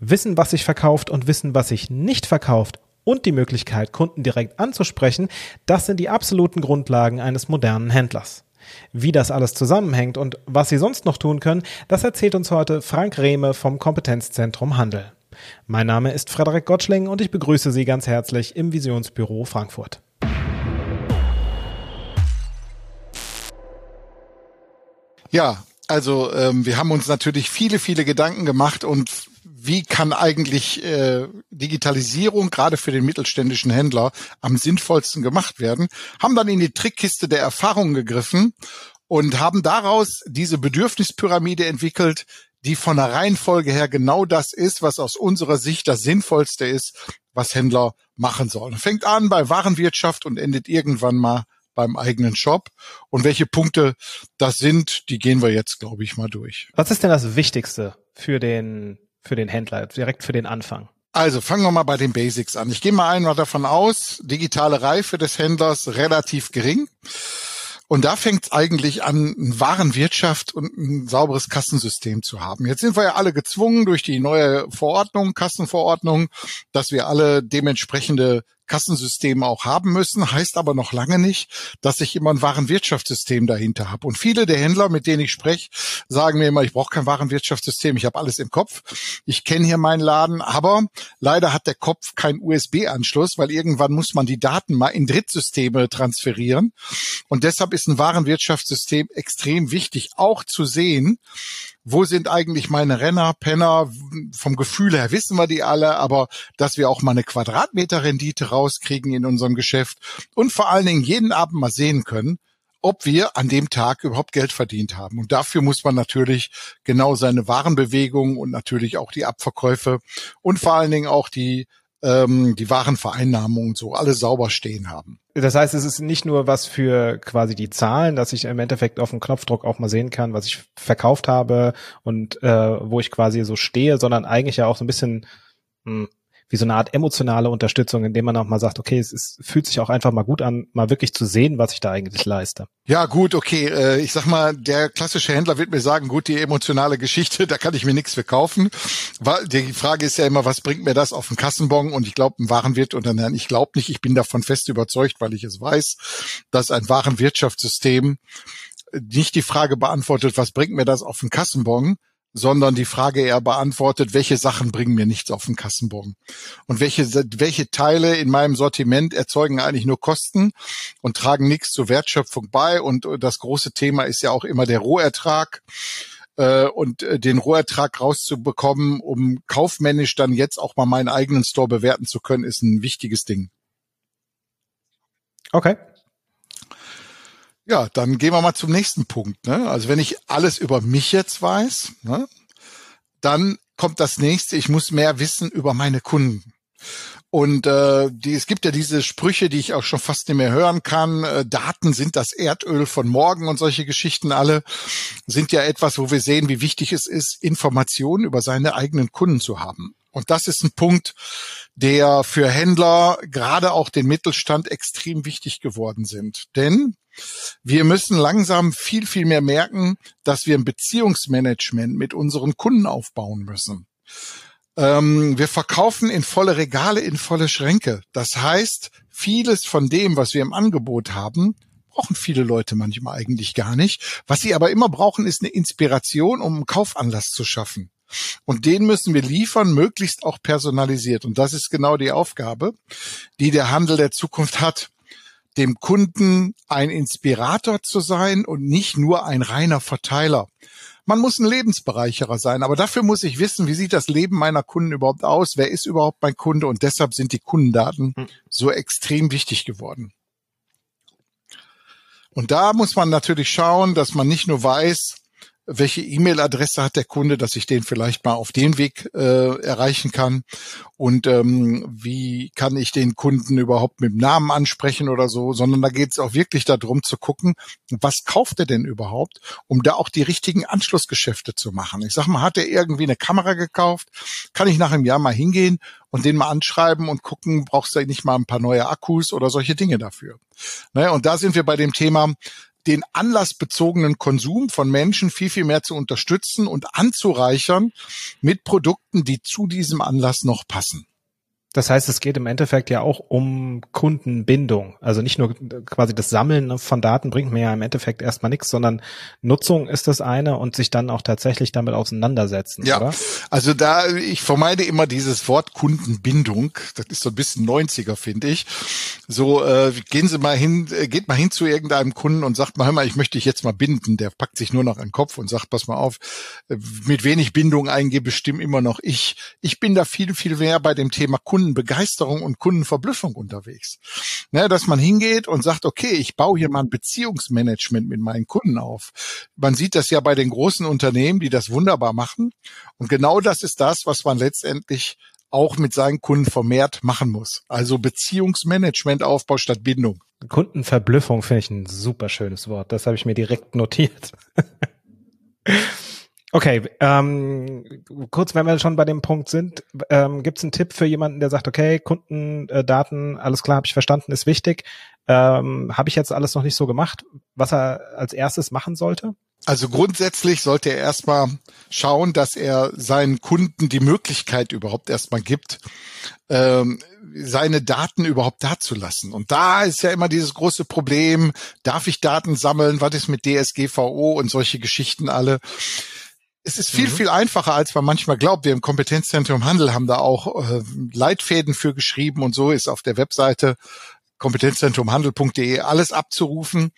Wissen, was sich verkauft und wissen, was sich nicht verkauft und die Möglichkeit, Kunden direkt anzusprechen, das sind die absoluten Grundlagen eines modernen Händlers. Wie das alles zusammenhängt und was Sie sonst noch tun können, das erzählt uns heute Frank Rehme vom Kompetenzzentrum Handel. Mein Name ist Frederik Gottschling und ich begrüße Sie ganz herzlich im Visionsbüro Frankfurt. Ja, also ähm, wir haben uns natürlich viele, viele Gedanken gemacht und wie kann eigentlich äh, Digitalisierung gerade für den mittelständischen Händler am sinnvollsten gemacht werden, haben dann in die Trickkiste der Erfahrung gegriffen und haben daraus diese Bedürfnispyramide entwickelt, die von der Reihenfolge her genau das ist, was aus unserer Sicht das Sinnvollste ist, was Händler machen sollen. Fängt an bei Warenwirtschaft und endet irgendwann mal beim eigenen Shop. Und welche Punkte das sind, die gehen wir jetzt, glaube ich, mal durch. Was ist denn das Wichtigste für den für den Händler, direkt für den Anfang? Also fangen wir mal bei den Basics an. Ich gehe mal einmal davon aus, digitale Reife des Händlers relativ gering. Und da fängt es eigentlich an, eine Warenwirtschaft und ein sauberes Kassensystem zu haben. Jetzt sind wir ja alle gezwungen durch die neue Verordnung, Kassenverordnung, dass wir alle dementsprechende Kassensysteme auch haben müssen, heißt aber noch lange nicht, dass ich immer ein Warenwirtschaftssystem dahinter habe. Und viele der Händler, mit denen ich spreche, sagen mir immer, ich brauche kein Warenwirtschaftssystem, ich habe alles im Kopf. Ich kenne hier meinen Laden, aber leider hat der Kopf keinen USB-Anschluss, weil irgendwann muss man die Daten mal in Drittsysteme transferieren. Und deshalb ist ein Warenwirtschaftssystem extrem wichtig, auch zu sehen, wo sind eigentlich meine Renner, Penner? Vom Gefühl her wissen wir die alle, aber dass wir auch mal eine Quadratmeterrendite rauskriegen in unserem Geschäft und vor allen Dingen jeden Abend mal sehen können, ob wir an dem Tag überhaupt Geld verdient haben. Und dafür muss man natürlich genau seine Warenbewegung und natürlich auch die Abverkäufe und vor allen Dingen auch die ähm, die Warenvereinnahmung und so alle sauber stehen haben. Das heißt, es ist nicht nur was für quasi die Zahlen, dass ich im Endeffekt auf dem Knopfdruck auch mal sehen kann, was ich verkauft habe und äh, wo ich quasi so stehe, sondern eigentlich ja auch so ein bisschen mh, hm, wie so eine Art emotionale Unterstützung, indem man auch mal sagt, okay, es, es fühlt sich auch einfach mal gut an, mal wirklich zu sehen, was ich da eigentlich leiste. Ja, gut, okay. Äh, ich sag mal, der klassische Händler wird mir sagen, gut, die emotionale Geschichte, da kann ich mir nichts verkaufen. Die Frage ist ja immer, was bringt mir das auf den Kassenbon? Und ich glaube, ein Warenwirt dann, ich glaube nicht, ich bin davon fest überzeugt, weil ich es weiß, dass ein Warenwirtschaftssystem nicht die Frage beantwortet, was bringt mir das auf den Kassenbon, sondern die Frage eher beantwortet, welche Sachen bringen mir nichts auf den Kassenbon und welche, welche Teile in meinem Sortiment erzeugen eigentlich nur Kosten und tragen nichts zur Wertschöpfung bei. Und das große Thema ist ja auch immer der Rohertrag äh, und äh, den Rohertrag rauszubekommen, um kaufmännisch dann jetzt auch mal meinen eigenen Store bewerten zu können, ist ein wichtiges Ding. Okay. Ja, dann gehen wir mal zum nächsten Punkt. Ne? Also wenn ich alles über mich jetzt weiß, ne, dann kommt das nächste, ich muss mehr wissen über meine Kunden. Und äh, die, es gibt ja diese Sprüche, die ich auch schon fast nicht mehr hören kann. Äh, Daten sind das Erdöl von morgen und solche Geschichten alle sind ja etwas, wo wir sehen, wie wichtig es ist, Informationen über seine eigenen Kunden zu haben. Und das ist ein Punkt, der für Händler, gerade auch den Mittelstand, extrem wichtig geworden sind. Denn wir müssen langsam viel, viel mehr merken, dass wir ein Beziehungsmanagement mit unseren Kunden aufbauen müssen. Ähm, wir verkaufen in volle Regale, in volle Schränke. Das heißt, vieles von dem, was wir im Angebot haben, brauchen viele Leute manchmal eigentlich gar nicht. Was sie aber immer brauchen, ist eine Inspiration, um einen Kaufanlass zu schaffen. Und den müssen wir liefern, möglichst auch personalisiert. Und das ist genau die Aufgabe, die der Handel der Zukunft hat dem Kunden ein Inspirator zu sein und nicht nur ein reiner Verteiler. Man muss ein Lebensbereicherer sein, aber dafür muss ich wissen, wie sieht das Leben meiner Kunden überhaupt aus, wer ist überhaupt mein Kunde und deshalb sind die Kundendaten hm. so extrem wichtig geworden. Und da muss man natürlich schauen, dass man nicht nur weiß, welche E-Mail-Adresse hat der Kunde, dass ich den vielleicht mal auf den Weg äh, erreichen kann und ähm, wie kann ich den Kunden überhaupt mit dem Namen ansprechen oder so, sondern da geht es auch wirklich darum zu gucken, was kauft er denn überhaupt, um da auch die richtigen Anschlussgeschäfte zu machen. Ich sag mal, hat er irgendwie eine Kamera gekauft, kann ich nach einem Jahr mal hingehen und den mal anschreiben und gucken, brauchst du nicht mal ein paar neue Akkus oder solche Dinge dafür. Ne? Und da sind wir bei dem Thema, den anlassbezogenen Konsum von Menschen viel, viel mehr zu unterstützen und anzureichern mit Produkten, die zu diesem Anlass noch passen. Das heißt, es geht im Endeffekt ja auch um Kundenbindung. Also nicht nur quasi das Sammeln von Daten bringt mir ja im Endeffekt erstmal nichts, sondern Nutzung ist das eine und sich dann auch tatsächlich damit auseinandersetzen. Ja, oder? also da, ich vermeide immer dieses Wort Kundenbindung. Das ist so ein bisschen 90er, finde ich. So, äh, gehen Sie mal hin, äh, geht mal hin zu irgendeinem Kunden und sagt mal, hör mal, ich möchte dich jetzt mal binden. Der packt sich nur noch an den Kopf und sagt, pass mal auf, äh, mit wenig Bindung eingebe, bestimmt immer noch ich. Ich bin da viel, viel mehr bei dem Thema Kunden Kundenbegeisterung und Kundenverblüffung unterwegs. Ne, dass man hingeht und sagt, okay, ich baue hier mal ein Beziehungsmanagement mit meinen Kunden auf. Man sieht das ja bei den großen Unternehmen, die das wunderbar machen. Und genau das ist das, was man letztendlich auch mit seinen Kunden vermehrt machen muss. Also Beziehungsmanagement Aufbau statt Bindung. Kundenverblüffung finde ich ein super schönes Wort. Das habe ich mir direkt notiert. Okay, ähm, kurz, wenn wir schon bei dem Punkt sind, ähm, gibt es einen Tipp für jemanden, der sagt, okay, Kundendaten, alles klar, habe ich verstanden, ist wichtig. Ähm, habe ich jetzt alles noch nicht so gemacht, was er als erstes machen sollte? Also grundsätzlich sollte er erstmal schauen, dass er seinen Kunden die Möglichkeit überhaupt erstmal gibt, ähm, seine Daten überhaupt dazulassen. Und da ist ja immer dieses große Problem, darf ich Daten sammeln, was ist mit DSGVO und solche Geschichten alle es ist viel, mhm. viel einfacher, als man manchmal glaubt. Wir im Kompetenzzentrum Handel haben da auch äh, Leitfäden für geschrieben und so ist auf der Webseite kompetenzzentrumhandel.de alles abzurufen.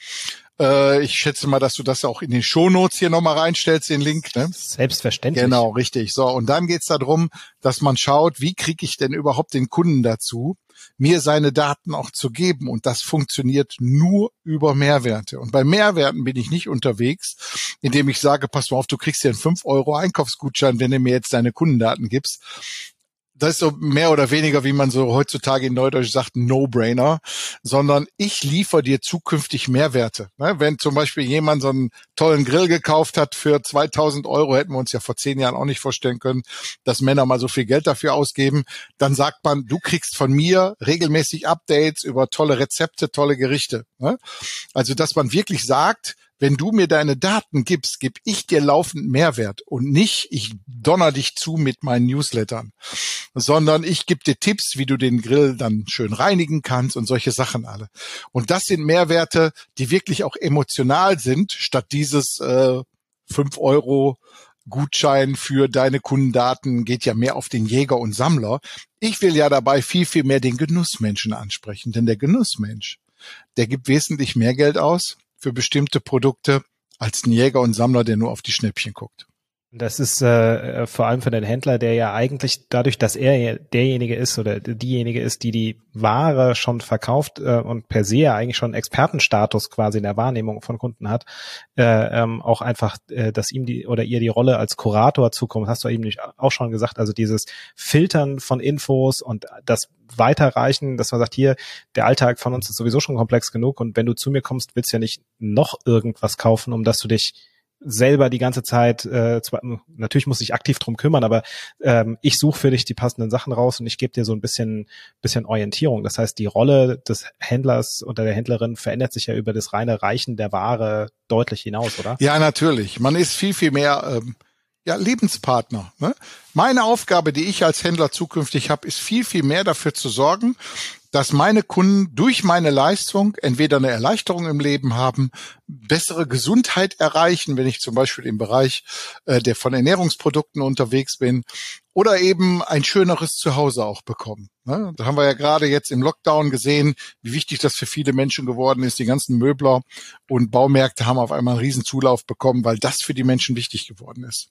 Äh, ich schätze mal, dass du das auch in den Shownotes hier nochmal reinstellst, den Link. Ne? Selbstverständlich. Genau, richtig. So, und dann geht's darum, dass man schaut, wie kriege ich denn überhaupt den Kunden dazu, mir seine Daten auch zu geben. Und das funktioniert nur über Mehrwerte. Und bei Mehrwerten bin ich nicht unterwegs, indem ich sage, pass mal auf, du kriegst hier einen 5 Euro Einkaufsgutschein, wenn du mir jetzt deine Kundendaten gibst das ist so mehr oder weniger, wie man so heutzutage in Neudeutsch sagt, No-Brainer, sondern ich liefere dir zukünftig Mehrwerte. Ne? Wenn zum Beispiel jemand so einen tollen Grill gekauft hat für 2000 Euro, hätten wir uns ja vor zehn Jahren auch nicht vorstellen können, dass Männer mal so viel Geld dafür ausgeben, dann sagt man, du kriegst von mir regelmäßig Updates über tolle Rezepte, tolle Gerichte. Ne? Also, dass man wirklich sagt, wenn du mir deine Daten gibst, gebe ich dir laufend Mehrwert und nicht, ich donner dich zu mit meinen Newslettern, sondern ich gebe dir Tipps, wie du den Grill dann schön reinigen kannst und solche Sachen alle. Und das sind Mehrwerte, die wirklich auch emotional sind, statt dieses äh, 5 Euro Gutschein für deine Kundendaten geht ja mehr auf den Jäger und Sammler. Ich will ja dabei viel, viel mehr den Genussmenschen ansprechen, denn der Genussmensch, der gibt wesentlich mehr Geld aus für bestimmte Produkte als ein Jäger und Sammler, der nur auf die Schnäppchen guckt. Das ist äh, vor allem für den Händler, der ja eigentlich dadurch, dass er derjenige ist oder diejenige ist, die die Ware schon verkauft äh, und per se ja eigentlich schon Expertenstatus quasi in der Wahrnehmung von Kunden hat, äh, ähm, auch einfach, äh, dass ihm die oder ihr die Rolle als Kurator zukommt, hast du eben auch schon gesagt, also dieses Filtern von Infos und das weiterreichen, dass man sagt, hier, der Alltag von uns ist sowieso schon komplex genug und wenn du zu mir kommst, willst du ja nicht noch irgendwas kaufen, um dass du dich selber die ganze Zeit, äh, zwar, natürlich muss ich aktiv drum kümmern, aber ähm, ich suche für dich die passenden Sachen raus und ich gebe dir so ein bisschen, bisschen Orientierung. Das heißt, die Rolle des Händlers oder der Händlerin verändert sich ja über das reine Reichen der Ware deutlich hinaus, oder? Ja, natürlich. Man ist viel, viel mehr ähm, ja, Lebenspartner. Ne? Meine Aufgabe, die ich als Händler zukünftig habe, ist viel, viel mehr dafür zu sorgen, dass meine Kunden durch meine Leistung entweder eine Erleichterung im Leben haben, bessere Gesundheit erreichen, wenn ich zum Beispiel im Bereich äh, der von Ernährungsprodukten unterwegs bin, oder eben ein schöneres Zuhause auch bekommen. Ne? Da haben wir ja gerade jetzt im Lockdown gesehen, wie wichtig das für viele Menschen geworden ist. Die ganzen Möbler und Baumärkte haben auf einmal einen riesen Zulauf bekommen, weil das für die Menschen wichtig geworden ist.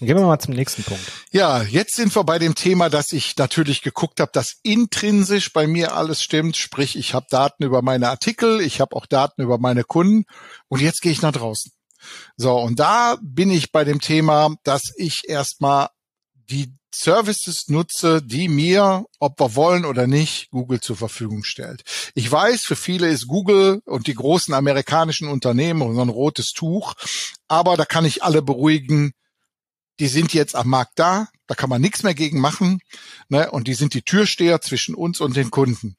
Gehen wir mal zum nächsten Punkt. Ja, jetzt sind wir bei dem Thema, dass ich natürlich geguckt habe, dass intrinsisch bei mir alles stimmt. Sprich, ich habe Daten über meine Artikel, ich habe auch Daten über meine Kunden und jetzt gehe ich nach draußen. So, und da bin ich bei dem Thema, dass ich erstmal die Services nutze, die mir, ob wir wollen oder nicht, Google zur Verfügung stellt. Ich weiß, für viele ist Google und die großen amerikanischen Unternehmen so ein rotes Tuch, aber da kann ich alle beruhigen, die sind jetzt am Markt da, da kann man nichts mehr gegen machen, ne? und die sind die Türsteher zwischen uns und den Kunden.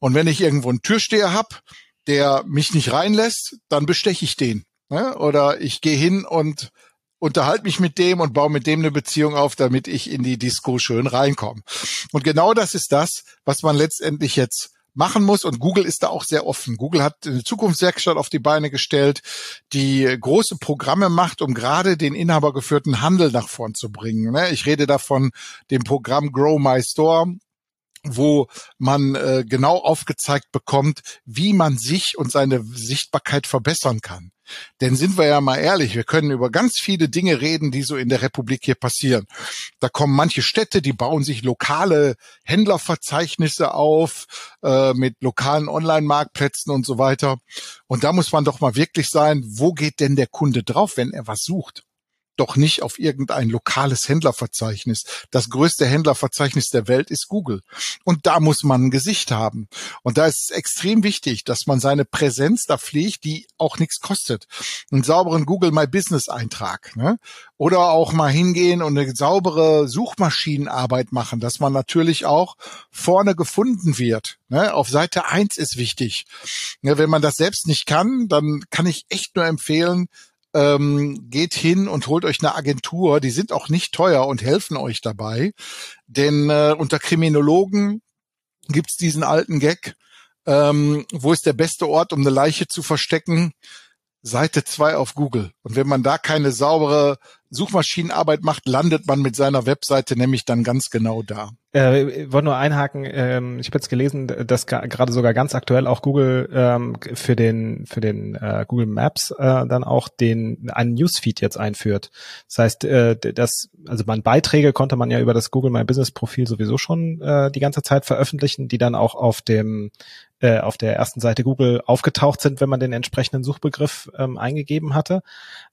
Und wenn ich irgendwo einen Türsteher hab, der mich nicht reinlässt, dann besteche ich den. Ne? Oder ich gehe hin und unterhalte mich mit dem und baue mit dem eine Beziehung auf, damit ich in die Disco schön reinkomme. Und genau das ist das, was man letztendlich jetzt machen muss. Und Google ist da auch sehr offen. Google hat eine Zukunftswerkstatt auf die Beine gestellt, die große Programme macht, um gerade den inhabergeführten Handel nach vorn zu bringen. Ne? Ich rede davon dem Programm Grow My Store wo man äh, genau aufgezeigt bekommt, wie man sich und seine Sichtbarkeit verbessern kann. Denn sind wir ja mal ehrlich, wir können über ganz viele Dinge reden, die so in der Republik hier passieren. Da kommen manche Städte, die bauen sich lokale Händlerverzeichnisse auf äh, mit lokalen Online-Marktplätzen und so weiter. Und da muss man doch mal wirklich sein, wo geht denn der Kunde drauf, wenn er was sucht? Doch nicht auf irgendein lokales Händlerverzeichnis. Das größte Händlerverzeichnis der Welt ist Google. Und da muss man ein Gesicht haben. Und da ist es extrem wichtig, dass man seine Präsenz da pflegt, die auch nichts kostet. Einen sauberen Google My Business Eintrag. Ne? Oder auch mal hingehen und eine saubere Suchmaschinenarbeit machen, dass man natürlich auch vorne gefunden wird. Ne? Auf Seite eins ist wichtig. Ja, wenn man das selbst nicht kann, dann kann ich echt nur empfehlen, ähm, geht hin und holt euch eine Agentur, die sind auch nicht teuer und helfen euch dabei. Denn äh, unter Kriminologen gibt's diesen alten Gag, ähm, wo ist der beste Ort, um eine Leiche zu verstecken? Seite zwei auf Google. Und wenn man da keine saubere Suchmaschinenarbeit macht, landet man mit seiner Webseite nämlich dann ganz genau da. Äh, ich wollte nur einhaken, ähm, ich habe jetzt gelesen, dass gerade sogar ganz aktuell auch Google ähm, für den für den äh, Google Maps äh, dann auch den einen Newsfeed jetzt einführt. Das heißt, äh, das also man Beiträge konnte man ja über das Google My Business Profil sowieso schon äh, die ganze Zeit veröffentlichen, die dann auch auf dem äh, auf der ersten Seite Google aufgetaucht sind, wenn man den entsprechenden Suchbegriff ähm, eingegeben hatte.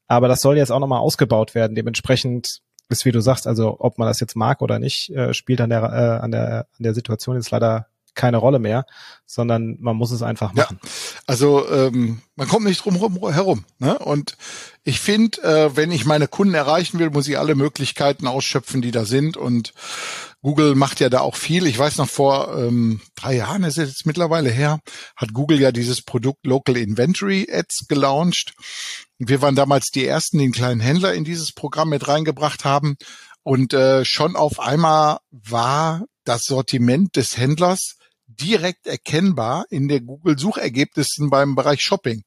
Aber das soll jetzt auch nochmal ausgebaut werden. Dementsprechend ist, wie du sagst, also ob man das jetzt mag oder nicht, äh, spielt an der, äh, an der, an der Situation jetzt leider keine Rolle mehr, sondern man muss es einfach machen. Ja, also ähm, man kommt nicht drum herum. Ne? Und ich finde, äh, wenn ich meine Kunden erreichen will, muss ich alle Möglichkeiten ausschöpfen, die da sind. Und Google macht ja da auch viel. Ich weiß noch vor ähm, drei Jahren, ist es jetzt mittlerweile her, hat Google ja dieses Produkt Local Inventory Ads gelauncht. Wir waren damals die ersten, die einen kleinen Händler in dieses Programm mit reingebracht haben. Und äh, schon auf einmal war das Sortiment des Händlers direkt erkennbar in der Google-Suchergebnissen beim Bereich Shopping.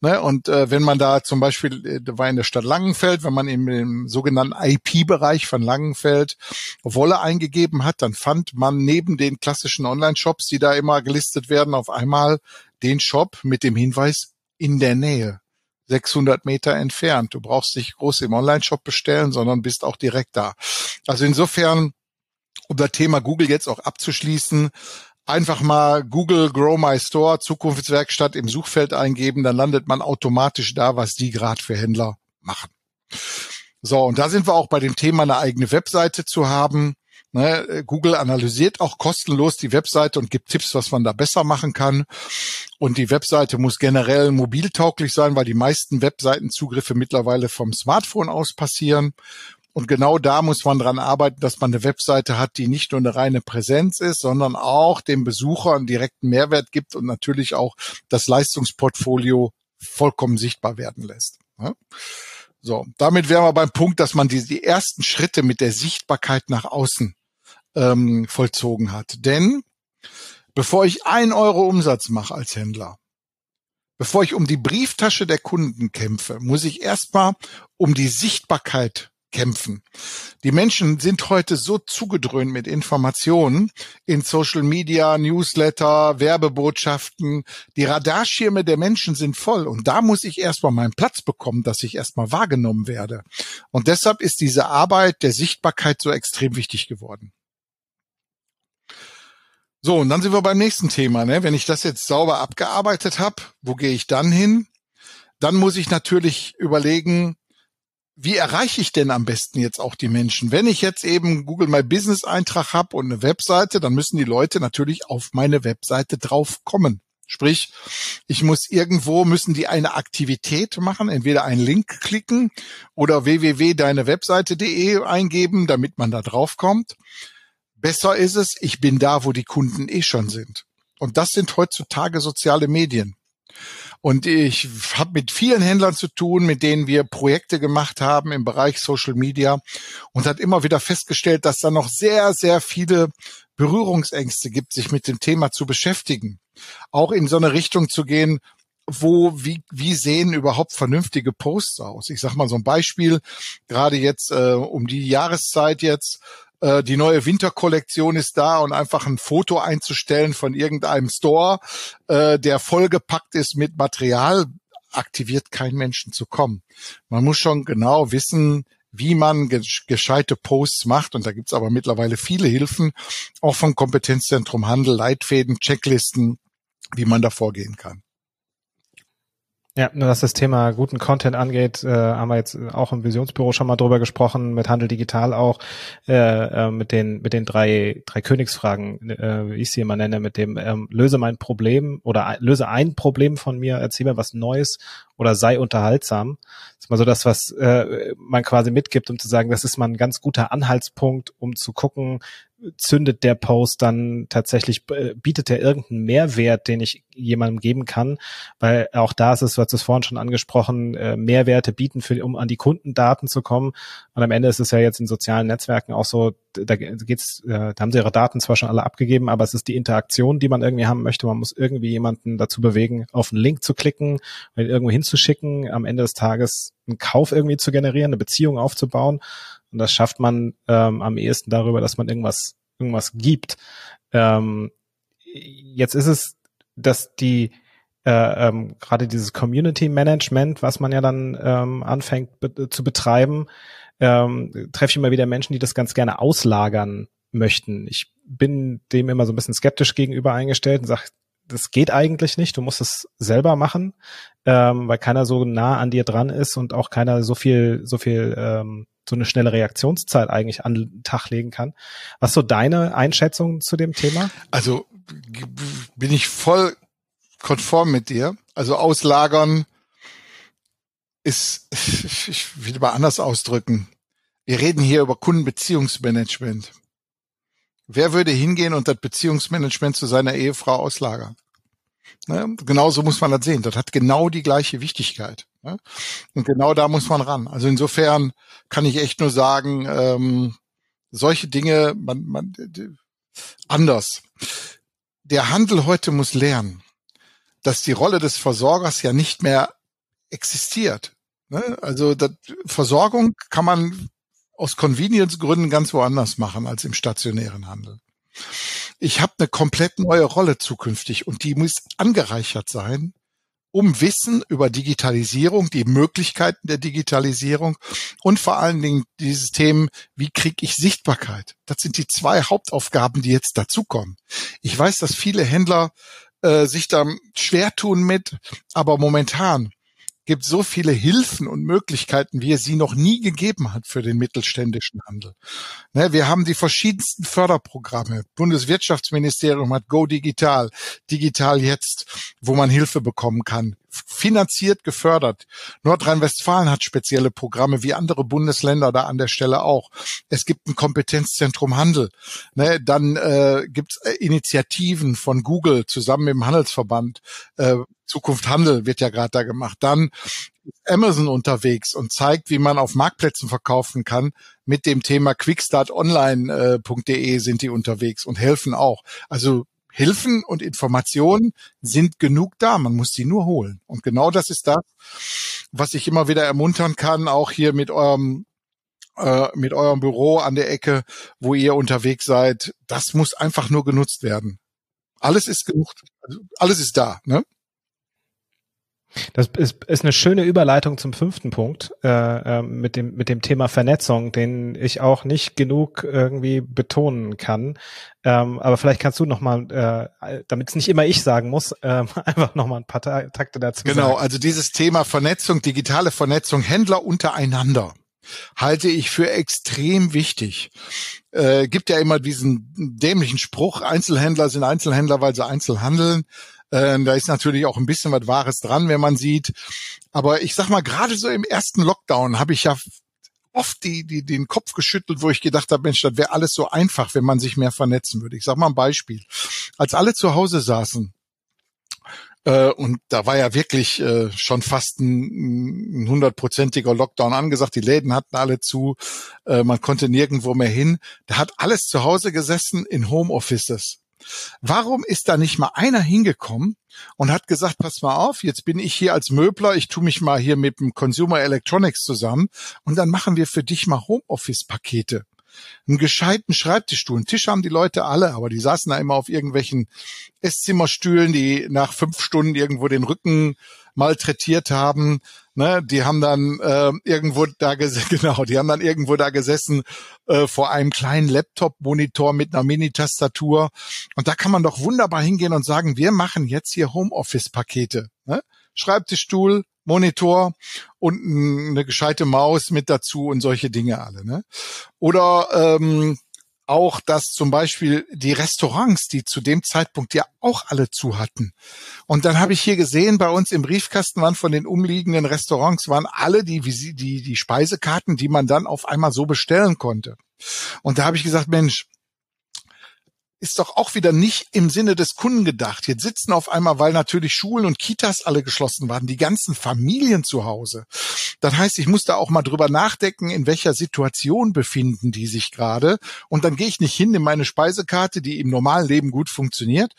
Ne? Und äh, wenn man da zum Beispiel, äh, war in der Stadt Langenfeld, wenn man im, im sogenannten IP-Bereich von Langenfeld Wolle eingegeben hat, dann fand man neben den klassischen Online-Shops, die da immer gelistet werden, auf einmal den Shop mit dem Hinweis in der Nähe. 600 Meter entfernt. Du brauchst nicht groß im Online-Shop bestellen, sondern bist auch direkt da. Also insofern, um das Thema Google jetzt auch abzuschließen, einfach mal Google Grow My Store Zukunftswerkstatt im Suchfeld eingeben, dann landet man automatisch da, was die gerade für Händler machen. So, und da sind wir auch bei dem Thema, eine eigene Webseite zu haben. Ne, Google analysiert auch kostenlos die Webseite und gibt Tipps, was man da besser machen kann. Und die Webseite muss generell mobiltauglich sein, weil die meisten Webseitenzugriffe mittlerweile vom Smartphone aus passieren. Und genau da muss man dran arbeiten, dass man eine Webseite hat, die nicht nur eine reine Präsenz ist, sondern auch dem Besucher einen direkten Mehrwert gibt und natürlich auch das Leistungsportfolio vollkommen sichtbar werden lässt. So, damit wären wir beim Punkt, dass man die, die ersten Schritte mit der Sichtbarkeit nach außen ähm, vollzogen hat. Denn bevor ich ein Euro Umsatz mache als Händler, bevor ich um die Brieftasche der Kunden kämpfe, muss ich erstmal um die Sichtbarkeit kämpfen. Die Menschen sind heute so zugedröhnt mit Informationen in Social Media, Newsletter, Werbebotschaften. Die Radarschirme der Menschen sind voll und da muss ich erstmal meinen Platz bekommen, dass ich erstmal wahrgenommen werde. Und deshalb ist diese Arbeit der Sichtbarkeit so extrem wichtig geworden. So, und dann sind wir beim nächsten Thema. Ne? Wenn ich das jetzt sauber abgearbeitet habe, wo gehe ich dann hin? Dann muss ich natürlich überlegen, wie erreiche ich denn am besten jetzt auch die Menschen? Wenn ich jetzt eben Google My Business Eintrag habe und eine Webseite, dann müssen die Leute natürlich auf meine Webseite drauf kommen. Sprich, ich muss irgendwo, müssen die eine Aktivität machen, entweder einen Link klicken oder www.deinewebseite.de eingeben, damit man da drauf kommt. Besser ist es, ich bin da, wo die Kunden eh schon sind. Und das sind heutzutage soziale Medien. Und ich habe mit vielen Händlern zu tun, mit denen wir Projekte gemacht haben im Bereich Social Media und hat immer wieder festgestellt, dass da noch sehr, sehr viele Berührungsängste gibt, sich mit dem Thema zu beschäftigen. Auch in so eine Richtung zu gehen, wo, wie, wie sehen überhaupt vernünftige Posts aus? Ich sag mal so ein Beispiel, gerade jetzt äh, um die Jahreszeit jetzt, äh, die neue Winterkollektion ist da und einfach ein Foto einzustellen von irgendeinem Store, äh, der vollgepackt ist mit Material, aktiviert keinen Menschen zu kommen. Man muss schon genau wissen, wie man gescheite Posts macht. Und da gibt's aber mittlerweile viele Hilfen, auch vom Kompetenzzentrum Handel, Leitfäden, Checklisten, wie man da vorgehen kann. Ja, nur was das Thema guten Content angeht, äh, haben wir jetzt auch im Visionsbüro schon mal drüber gesprochen, mit Handel Digital auch, äh, äh, mit den mit den drei drei Königsfragen, äh, wie ich sie immer nenne, mit dem ähm, löse mein Problem oder löse ein Problem von mir, erzähl mir was Neues oder sei unterhaltsam. Das ist mal so das, was äh, man quasi mitgibt, um zu sagen, das ist mal ein ganz guter Anhaltspunkt, um zu gucken, zündet der Post dann tatsächlich, äh, bietet er irgendeinen Mehrwert, den ich jemandem geben kann, weil auch da ist es, du es vorhin schon angesprochen, äh, Mehrwerte bieten, für, um an die Kundendaten zu kommen. Und am Ende ist es ja jetzt in sozialen Netzwerken auch so, da geht's, äh, da haben sie ihre Daten zwar schon alle abgegeben, aber es ist die Interaktion, die man irgendwie haben möchte. Man muss irgendwie jemanden dazu bewegen, auf einen Link zu klicken, irgendwo hinzuschicken, am Ende des Tages einen Kauf irgendwie zu generieren, eine Beziehung aufzubauen. Und das schafft man ähm, am ehesten darüber, dass man irgendwas, irgendwas gibt. Ähm, jetzt ist es, dass die äh, ähm, gerade dieses Community Management, was man ja dann ähm, anfängt be zu betreiben, ähm, treffe ich immer wieder Menschen, die das ganz gerne auslagern möchten. Ich bin dem immer so ein bisschen skeptisch gegenüber eingestellt und sage, das geht eigentlich nicht. Du musst es selber machen, ähm, weil keiner so nah an dir dran ist und auch keiner so viel, so viel, ähm, so eine schnelle Reaktionszeit eigentlich an den Tag legen kann. Was so deine Einschätzung zu dem Thema? Also bin ich voll konform mit dir. Also auslagern ist, ich will mal anders ausdrücken. Wir reden hier über Kundenbeziehungsmanagement. Wer würde hingehen und das Beziehungsmanagement zu seiner Ehefrau auslagern? Ne? Genauso muss man das sehen. Das hat genau die gleiche Wichtigkeit. Ne? Und genau da muss man ran. Also insofern kann ich echt nur sagen, ähm, solche Dinge, man, man, anders. Der Handel heute muss lernen, dass die Rolle des Versorgers ja nicht mehr existiert. Ne? Also das, Versorgung kann man aus Convenience-Gründen ganz woanders machen als im stationären Handel. Ich habe eine komplett neue Rolle zukünftig und die muss angereichert sein, um Wissen über Digitalisierung, die Möglichkeiten der Digitalisierung und vor allen Dingen dieses Themen, wie kriege ich Sichtbarkeit? Das sind die zwei Hauptaufgaben, die jetzt dazukommen. Ich weiß, dass viele Händler äh, sich da schwer tun mit, aber momentan gibt so viele Hilfen und Möglichkeiten, wie es sie noch nie gegeben hat für den mittelständischen Handel. Ne, wir haben die verschiedensten Förderprogramme. Bundeswirtschaftsministerium hat Go Digital, Digital jetzt, wo man Hilfe bekommen kann finanziert gefördert. Nordrhein-Westfalen hat spezielle Programme wie andere Bundesländer da an der Stelle auch. Es gibt ein Kompetenzzentrum Handel. Ne, dann äh, gibt es äh, Initiativen von Google zusammen mit dem Handelsverband. Äh, Zukunft Handel wird ja gerade da gemacht. Dann Amazon unterwegs und zeigt, wie man auf Marktplätzen verkaufen kann. Mit dem Thema quickstartonline.de äh, sind die unterwegs und helfen auch. Also Hilfen und Informationen sind genug da. Man muss sie nur holen. Und genau das ist das, was ich immer wieder ermuntern kann, auch hier mit eurem äh, mit eurem Büro an der Ecke, wo ihr unterwegs seid. Das muss einfach nur genutzt werden. Alles ist genug, alles ist da. Ne? Das ist, ist eine schöne Überleitung zum fünften Punkt äh, äh, mit dem mit dem Thema Vernetzung, den ich auch nicht genug irgendwie betonen kann. Ähm, aber vielleicht kannst du noch mal, äh, damit es nicht immer ich sagen muss, äh, einfach noch mal ein paar Takte dazu. Genau, sagen. also dieses Thema Vernetzung, digitale Vernetzung, Händler untereinander halte ich für extrem wichtig. Äh, gibt ja immer diesen dämlichen Spruch: Einzelhändler sind Einzelhändler, weil sie einzeln handeln. Äh, da ist natürlich auch ein bisschen was Wahres dran, wenn man sieht. Aber ich sag mal, gerade so im ersten Lockdown habe ich ja oft die, die, den Kopf geschüttelt, wo ich gedacht habe, Mensch, das wäre alles so einfach, wenn man sich mehr vernetzen würde. Ich sag mal ein Beispiel. Als alle zu Hause saßen, Äh, und da war ja wirklich äh, schon fast ein hundertprozentiger Lockdown angesagt. Die Läden hatten alle zu, äh, man konnte nirgendwo mehr hin. Da hat alles zu Hause gesessen in Homeoffices. Warum ist da nicht mal einer hingekommen und hat gesagt, pass mal auf, jetzt bin ich hier als Möbler, ich tu mich mal hier mit dem Consumer Electronics zusammen und dann machen wir für dich mal Homeoffice-Pakete einen gescheiten Schreibtischstuhl. Einen Tisch haben die Leute alle, aber die saßen da immer auf irgendwelchen Esszimmerstühlen, die nach fünf Stunden irgendwo den Rücken malträtiert haben. Ne, die haben dann äh, irgendwo da gesessen, genau, die haben dann irgendwo da gesessen äh, vor einem kleinen Laptop-Monitor mit einer Mini-Tastatur. Und da kann man doch wunderbar hingehen und sagen, wir machen jetzt hier Homeoffice-Pakete. Ne? Schreibtischstuhl, Monitor und eine gescheite Maus mit dazu und solche Dinge alle. Ne? Oder ähm, auch, dass zum Beispiel die Restaurants, die zu dem Zeitpunkt ja auch alle zu hatten. Und dann habe ich hier gesehen, bei uns im Briefkasten waren von den umliegenden Restaurants waren alle die, die, die Speisekarten, die man dann auf einmal so bestellen konnte. Und da habe ich gesagt, Mensch, ist doch auch wieder nicht im Sinne des Kunden gedacht. Jetzt sitzen auf einmal, weil natürlich Schulen und Kitas alle geschlossen waren, die ganzen Familien zu Hause. Das heißt, ich muss da auch mal drüber nachdenken, in welcher Situation befinden die sich gerade. Und dann gehe ich nicht hin in meine Speisekarte, die im normalen Leben gut funktioniert,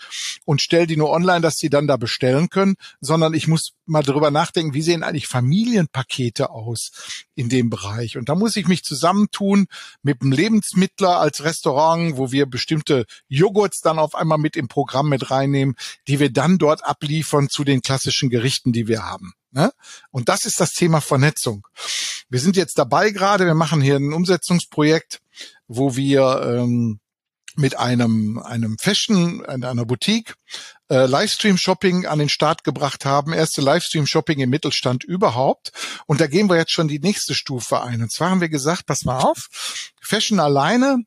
und stelle die nur online, dass sie dann da bestellen können, sondern ich muss mal drüber nachdenken, wie sehen eigentlich Familienpakete aus in dem Bereich. Und da muss ich mich zusammentun mit einem Lebensmittler als Restaurant, wo wir bestimmte Joghurts dann auf einmal mit im Programm mit reinnehmen, die wir dann dort abliefern zu den klassischen Gerichten, die wir haben. Ne? Und das ist das Thema Vernetzung. Wir sind jetzt dabei gerade, wir machen hier ein Umsetzungsprojekt, wo wir ähm, mit einem, einem Fashion, einer Boutique, äh, Livestream-Shopping an den Start gebracht haben. Erste Livestream-Shopping im Mittelstand überhaupt. Und da gehen wir jetzt schon die nächste Stufe ein. Und zwar haben wir gesagt, pass mal auf, Fashion alleine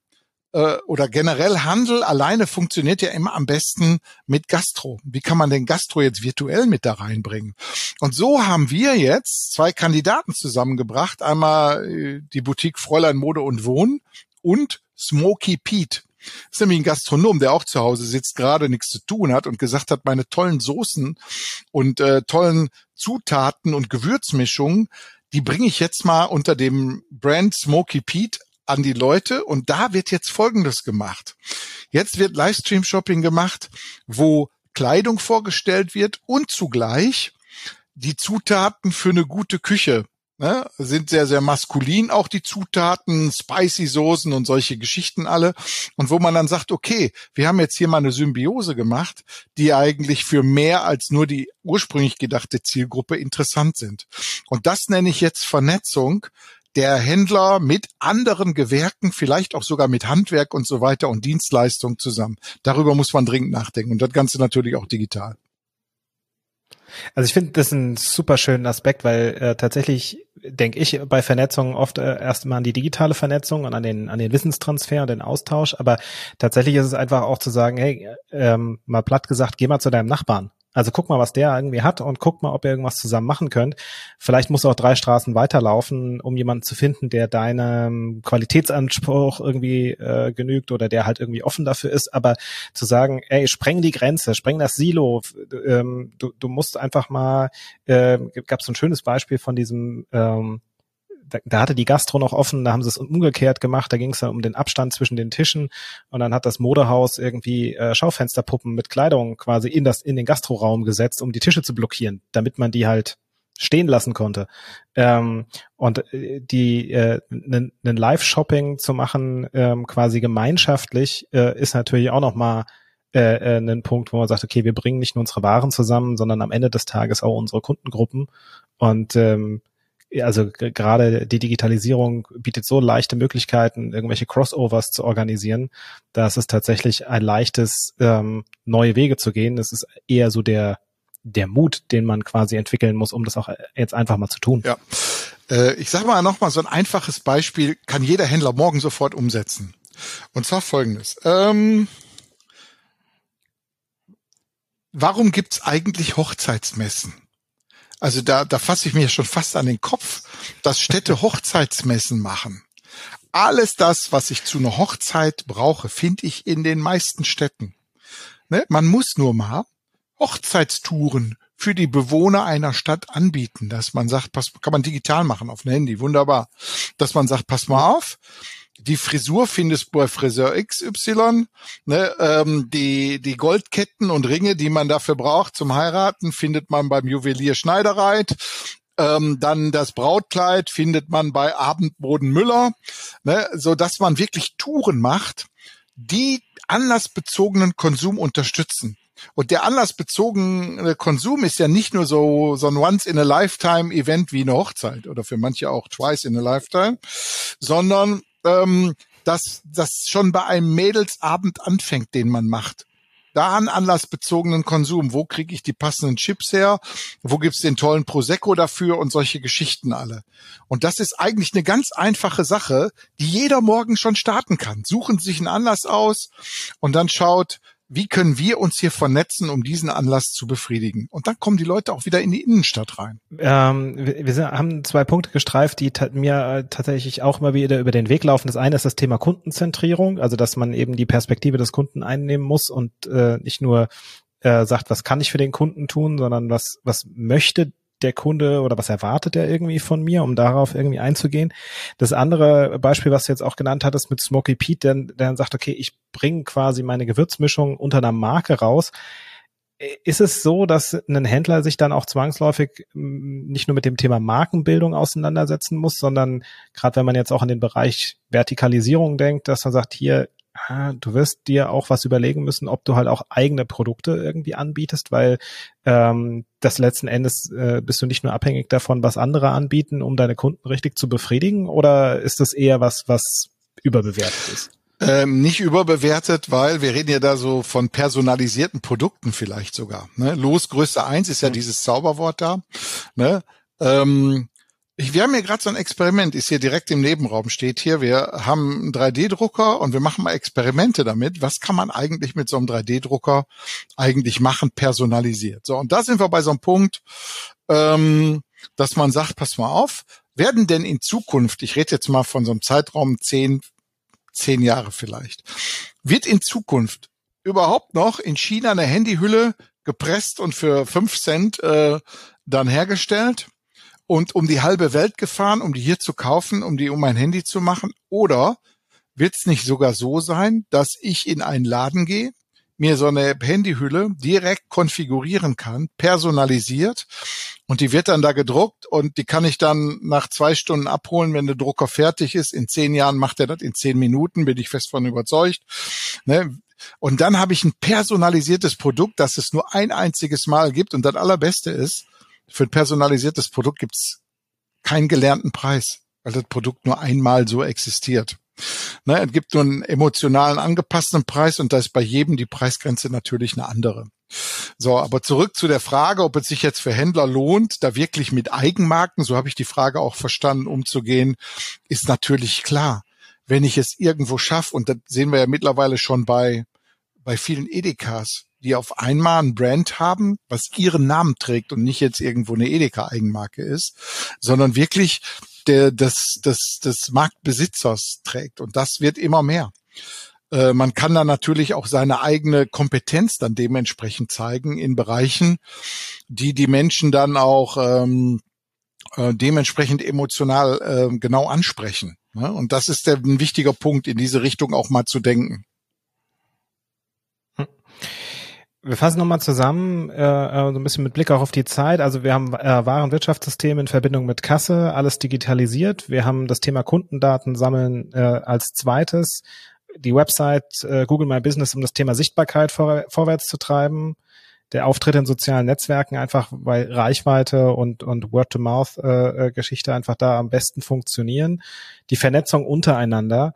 äh, oder generell Handel alleine funktioniert ja immer am besten mit Gastro. Wie kann man den Gastro jetzt virtuell mit da reinbringen? Und so haben wir jetzt zwei Kandidaten zusammengebracht. Einmal äh, die Boutique Fräulein Mode und Wohnen und Smoky Pete. Das ist nämlich ein Gastronom, der auch zu Hause sitzt, gerade nichts zu tun hat und gesagt hat, meine tollen Soßen und äh, tollen Zutaten und Gewürzmischungen, die bringe ich jetzt mal unter dem Brand Smoky Pete an die Leute und da wird jetzt Folgendes gemacht. Jetzt wird Livestream-Shopping gemacht, wo Kleidung vorgestellt wird und zugleich die Zutaten für eine gute Küche ne, sind sehr, sehr maskulin auch die Zutaten, spicy Soßen und solche Geschichten alle. Und wo man dann sagt, okay, wir haben jetzt hier mal eine Symbiose gemacht, die eigentlich für mehr als nur die ursprünglich gedachte Zielgruppe interessant sind. Und das nenne ich jetzt Vernetzung, der Händler mit anderen Gewerken, vielleicht auch sogar mit Handwerk und so weiter und Dienstleistung zusammen. Darüber muss man dringend nachdenken und das Ganze natürlich auch digital. Also ich finde das ein super schönen Aspekt, weil äh, tatsächlich denke ich bei Vernetzung oft äh, erst mal an die digitale Vernetzung und an den an den Wissenstransfer und den Austausch, aber tatsächlich ist es einfach auch zu sagen, hey, ähm, mal platt gesagt, geh mal zu deinem Nachbarn also guck mal, was der irgendwie hat und guck mal, ob ihr irgendwas zusammen machen könnt. Vielleicht musst du auch drei Straßen weiterlaufen, um jemanden zu finden, der deinem Qualitätsanspruch irgendwie äh, genügt oder der halt irgendwie offen dafür ist. Aber zu sagen, ey, spreng die Grenze, spreng das Silo, ähm, du, du musst einfach mal, äh, gab so ein schönes Beispiel von diesem ähm, da, da hatte die Gastro noch offen, da haben sie es umgekehrt gemacht, da ging es dann um den Abstand zwischen den Tischen und dann hat das Modehaus irgendwie äh, Schaufensterpuppen mit Kleidung quasi in das in den Gastroraum gesetzt, um die Tische zu blockieren, damit man die halt stehen lassen konnte. Ähm, und äh, die äh, einen Live-Shopping zu machen, ähm, quasi gemeinschaftlich, äh, ist natürlich auch noch mal äh, äh, ein Punkt, wo man sagt, okay, wir bringen nicht nur unsere Waren zusammen, sondern am Ende des Tages auch unsere Kundengruppen. Und ähm, also gerade die Digitalisierung bietet so leichte Möglichkeiten, irgendwelche Crossovers zu organisieren, dass es tatsächlich ein leichtes, ähm, neue Wege zu gehen. Es ist eher so der, der Mut, den man quasi entwickeln muss, um das auch jetzt einfach mal zu tun. Ja. Äh, ich sage mal nochmal, so ein einfaches Beispiel kann jeder Händler morgen sofort umsetzen. Und zwar folgendes. Ähm, warum gibt's eigentlich Hochzeitsmessen? Also da, da fasse ich mir schon fast an den Kopf, dass Städte Hochzeitsmessen machen. Alles das, was ich zu einer Hochzeit brauche, finde ich in den meisten Städten. Ne? Man muss nur mal Hochzeitstouren für die Bewohner einer Stadt anbieten, dass man sagt, pass, kann man digital machen auf dem Handy, wunderbar. Dass man sagt, pass mal auf, die Frisur findest bei Friseur XY, ne, ähm, die, die Goldketten und Ringe, die man dafür braucht zum Heiraten, findet man beim Juwelier Schneidereit. Ähm, dann das Brautkleid findet man bei Abendboden Müller, ne, so dass man wirklich Touren macht, die anlassbezogenen Konsum unterstützen. Und der anlassbezogene Konsum ist ja nicht nur so, so ein Once-in-a-Lifetime-Event wie eine Hochzeit oder für manche auch twice in a Lifetime, sondern ähm, dass das schon bei einem Mädelsabend anfängt, den man macht. Da an anlassbezogenen Konsum. Wo kriege ich die passenden Chips her? Wo gibt's den tollen Prosecco dafür und solche Geschichten alle? Und das ist eigentlich eine ganz einfache Sache, die jeder morgen schon starten kann. Suchen Sie sich einen Anlass aus und dann schaut, wie können wir uns hier vernetzen, um diesen Anlass zu befriedigen? Und dann kommen die Leute auch wieder in die Innenstadt rein. Ähm, wir, sind, haben zwei Punkte gestreift, die mir äh, tatsächlich auch immer wieder über den Weg laufen. Das eine ist das Thema Kundenzentrierung, also dass man eben die Perspektive des Kunden einnehmen muss und äh, nicht nur äh, sagt, was kann ich für den Kunden tun, sondern was, was möchte der Kunde oder was erwartet er irgendwie von mir, um darauf irgendwie einzugehen. Das andere Beispiel, was du jetzt auch genannt hattest mit Smoky Pete, der, der dann sagt, okay, ich bringe quasi meine Gewürzmischung unter einer Marke raus. Ist es so, dass ein Händler sich dann auch zwangsläufig nicht nur mit dem Thema Markenbildung auseinandersetzen muss, sondern gerade wenn man jetzt auch an den Bereich Vertikalisierung denkt, dass man sagt, hier, du wirst dir auch was überlegen müssen, ob du halt auch eigene Produkte irgendwie anbietest, weil ähm, das letzten Endes äh, bist du nicht nur abhängig davon, was andere anbieten, um deine Kunden richtig zu befriedigen, oder ist das eher was, was überbewertet ist? Ähm, nicht überbewertet, weil wir reden ja da so von personalisierten Produkten vielleicht sogar. Ne? Los Größe eins ist ja mhm. dieses Zauberwort da. Ne? Ähm, ich, wir haben hier gerade so ein Experiment, ist hier direkt im Nebenraum, steht hier. Wir haben einen 3D-Drucker und wir machen mal Experimente damit. Was kann man eigentlich mit so einem 3D-Drucker eigentlich machen, personalisiert? So, und da sind wir bei so einem Punkt, ähm, dass man sagt, pass mal auf, werden denn in Zukunft, ich rede jetzt mal von so einem Zeitraum zehn, zehn Jahre vielleicht, wird in Zukunft überhaupt noch in China eine Handyhülle gepresst und für fünf Cent äh, dann hergestellt? Und um die halbe Welt gefahren, um die hier zu kaufen, um die um mein Handy zu machen? Oder wird es nicht sogar so sein, dass ich in einen Laden gehe, mir so eine Handyhülle direkt konfigurieren kann, personalisiert und die wird dann da gedruckt und die kann ich dann nach zwei Stunden abholen, wenn der Drucker fertig ist. In zehn Jahren macht er das in zehn Minuten, bin ich fest von überzeugt. Ne? Und dann habe ich ein personalisiertes Produkt, das es nur ein einziges Mal gibt und das allerbeste ist, für ein personalisiertes Produkt gibt's keinen gelernten Preis, weil das Produkt nur einmal so existiert. Ne, es gibt nur einen emotionalen angepassten Preis und da ist bei jedem die Preisgrenze natürlich eine andere. So, aber zurück zu der Frage, ob es sich jetzt für Händler lohnt, da wirklich mit Eigenmarken, so habe ich die Frage auch verstanden, umzugehen, ist natürlich klar. Wenn ich es irgendwo schaffe, und das sehen wir ja mittlerweile schon bei, bei vielen Edekas, die auf einmal ein Brand haben, was ihren Namen trägt und nicht jetzt irgendwo eine Edeka-Eigenmarke ist, sondern wirklich der, des, des, des Marktbesitzers trägt. Und das wird immer mehr. Äh, man kann dann natürlich auch seine eigene Kompetenz dann dementsprechend zeigen in Bereichen, die die Menschen dann auch ähm, äh, dementsprechend emotional äh, genau ansprechen. Ne? Und das ist der, ein wichtiger Punkt, in diese Richtung auch mal zu denken. Wir fassen nochmal zusammen, äh, äh, so ein bisschen mit Blick auch auf die Zeit. Also wir haben äh, Warenwirtschaftssystem in Verbindung mit Kasse, alles digitalisiert. Wir haben das Thema Kundendaten sammeln äh, als zweites. Die Website äh, Google My Business, um das Thema Sichtbarkeit vor, vorwärts zu treiben. Der Auftritt in sozialen Netzwerken einfach, weil Reichweite und, und Word-to-Mouth-Geschichte äh, einfach da am besten funktionieren. Die Vernetzung untereinander.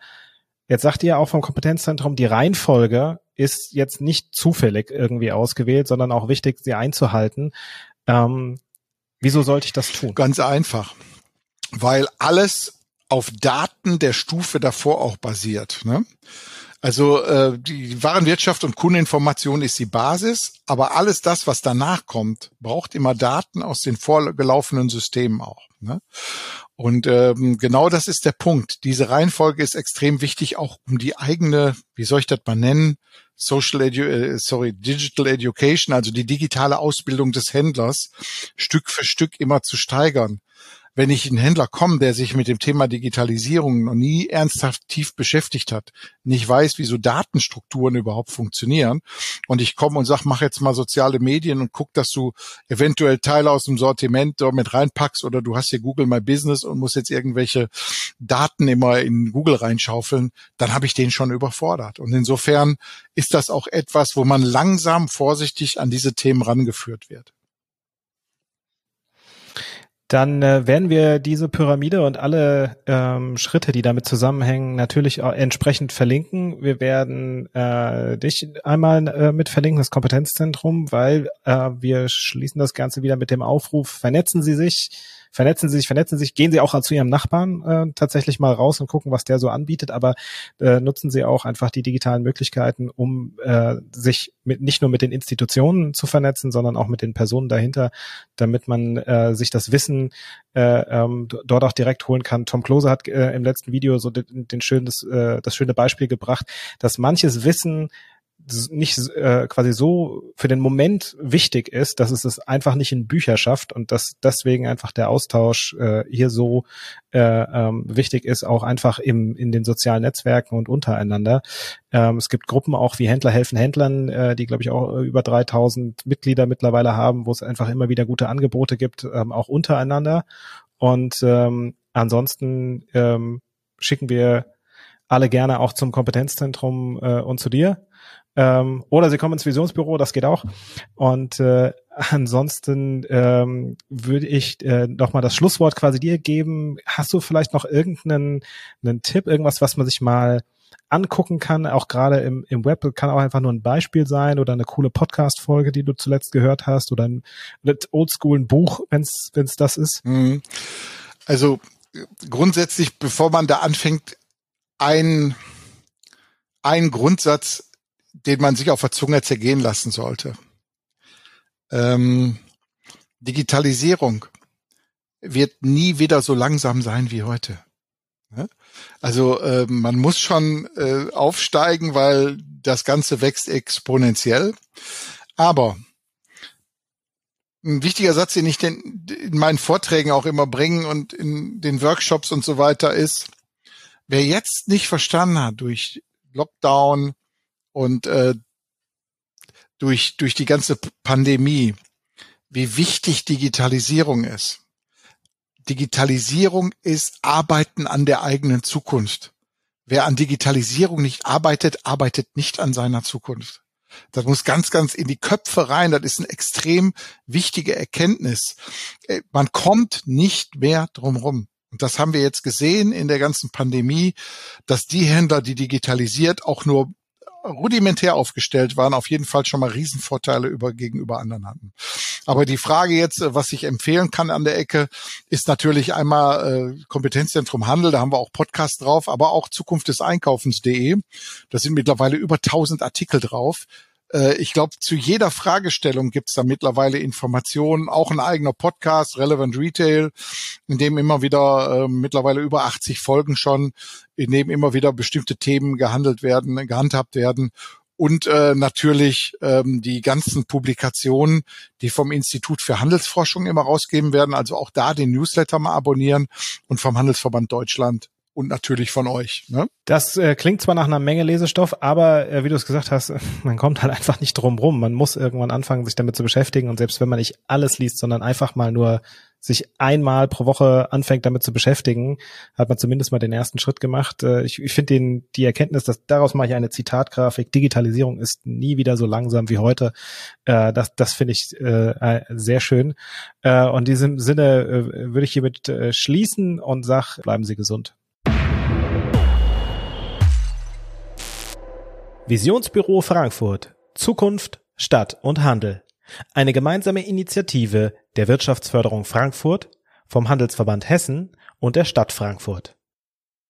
Jetzt sagt ihr auch vom Kompetenzzentrum, die Reihenfolge ist jetzt nicht zufällig irgendwie ausgewählt, sondern auch wichtig, sie einzuhalten. Ähm, wieso sollte ich das tun? Ganz einfach, weil alles auf Daten der Stufe davor auch basiert. Ne? Also äh, die Warenwirtschaft und Kundeninformation ist die Basis, aber alles das, was danach kommt, braucht immer Daten aus den vorgelaufenen Systemen auch. Ne? Und ähm, genau das ist der Punkt. Diese Reihenfolge ist extrem wichtig, auch um die eigene, wie soll ich das mal nennen, Social Edu äh, sorry, Digital Education, also die digitale Ausbildung des Händlers, Stück für Stück immer zu steigern wenn ich einen Händler komme, der sich mit dem Thema Digitalisierung noch nie ernsthaft tief beschäftigt hat, nicht weiß, wie so Datenstrukturen überhaupt funktionieren, und ich komme und sag, mach jetzt mal soziale Medien und guck, dass du eventuell Teile aus dem Sortiment da mit reinpackst oder du hast hier Google My Business und musst jetzt irgendwelche Daten immer in Google reinschaufeln, dann habe ich den schon überfordert. Und insofern ist das auch etwas, wo man langsam vorsichtig an diese Themen rangeführt wird dann äh, werden wir diese Pyramide und alle ähm, Schritte, die damit zusammenhängen, natürlich auch entsprechend verlinken. Wir werden äh, dich einmal äh, mit verlinken, das Kompetenzzentrum, weil äh, wir schließen das Ganze wieder mit dem Aufruf, vernetzen Sie sich, vernetzen Sie sich, vernetzen Sie sich, gehen Sie auch zu Ihrem Nachbarn äh, tatsächlich mal raus und gucken, was der so anbietet, aber äh, nutzen Sie auch einfach die digitalen Möglichkeiten, um äh, sich mit, nicht nur mit den Institutionen zu vernetzen, sondern auch mit den Personen dahinter, damit man äh, sich das Wissen äh, ähm, dort auch direkt holen kann. Tom Klose hat äh, im letzten Video so den, den schönes, äh, das schöne Beispiel gebracht, dass manches Wissen nicht äh, quasi so für den Moment wichtig ist, dass es es einfach nicht in Bücher schafft und dass deswegen einfach der Austausch äh, hier so äh, ähm, wichtig ist, auch einfach im, in den sozialen Netzwerken und untereinander. Ähm, es gibt Gruppen auch wie Händler helfen Händlern, äh, die glaube ich auch über 3000 Mitglieder mittlerweile haben, wo es einfach immer wieder gute Angebote gibt, ähm, auch untereinander. Und ähm, ansonsten ähm, schicken wir alle gerne auch zum Kompetenzzentrum äh, und zu dir. Ähm, oder Sie kommen ins Visionsbüro, das geht auch. Und äh, ansonsten ähm, würde ich äh, noch mal das Schlusswort quasi dir geben. Hast du vielleicht noch irgendeinen einen Tipp, irgendwas, was man sich mal angucken kann, auch gerade im, im Web, kann auch einfach nur ein Beispiel sein oder eine coole Podcast-Folge, die du zuletzt gehört hast oder ein, ein Oldschool Buch, wenn es das ist? Mhm. Also grundsätzlich, bevor man da anfängt, ein, ein Grundsatz den man sich auf der Zunge zergehen lassen sollte. Ähm, Digitalisierung wird nie wieder so langsam sein wie heute. Also äh, man muss schon äh, aufsteigen, weil das Ganze wächst exponentiell. Aber ein wichtiger Satz, den ich den, in meinen Vorträgen auch immer bringe und in den Workshops und so weiter ist, wer jetzt nicht verstanden hat durch Lockdown, und äh, durch, durch die ganze Pandemie, wie wichtig Digitalisierung ist. Digitalisierung ist Arbeiten an der eigenen Zukunft. Wer an Digitalisierung nicht arbeitet, arbeitet nicht an seiner Zukunft. Das muss ganz, ganz in die Köpfe rein. Das ist eine extrem wichtige Erkenntnis. Äh, man kommt nicht mehr drumherum. Und das haben wir jetzt gesehen in der ganzen Pandemie, dass die Händler, die digitalisiert, auch nur rudimentär aufgestellt waren, auf jeden Fall schon mal Riesenvorteile über, gegenüber anderen hatten. Aber die Frage jetzt, äh, was ich empfehlen kann an der Ecke, ist natürlich einmal äh, Kompetenzzentrum Handel, da haben wir auch Podcast drauf, aber auch Zukunft des Einkaufens.de. Da sind mittlerweile über 1000 Artikel drauf. Äh, ich glaube, zu jeder Fragestellung gibt's da mittlerweile Informationen, auch ein eigener Podcast, Relevant Retail, in dem immer wieder äh, mittlerweile über 80 Folgen schon, in dem immer wieder bestimmte Themen gehandelt werden, gehandhabt werden und äh, natürlich ähm, die ganzen Publikationen, die vom Institut für Handelsforschung immer rausgeben werden. Also auch da den Newsletter mal abonnieren und vom Handelsverband Deutschland und natürlich von euch. Ne? Das äh, klingt zwar nach einer Menge Lesestoff, aber äh, wie du es gesagt hast, man kommt halt einfach nicht drum rum. Man muss irgendwann anfangen, sich damit zu beschäftigen und selbst wenn man nicht alles liest, sondern einfach mal nur sich einmal pro Woche anfängt, damit zu beschäftigen, hat man zumindest mal den ersten Schritt gemacht. Äh, ich ich finde den die Erkenntnis, dass daraus mache ich eine Zitatgrafik. Digitalisierung ist nie wieder so langsam wie heute. Äh, das das finde ich äh, sehr schön. Äh, und in diesem Sinne äh, würde ich hiermit äh, schließen und sag, bleiben Sie gesund. Visionsbüro Frankfurt. Zukunft, Stadt und Handel. Eine gemeinsame Initiative der Wirtschaftsförderung Frankfurt, vom Handelsverband Hessen und der Stadt Frankfurt.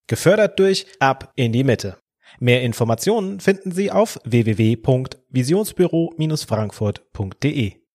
Gefördert durch Ab in die Mitte. Mehr Informationen finden Sie auf www.visionsbüro-frankfurt.de.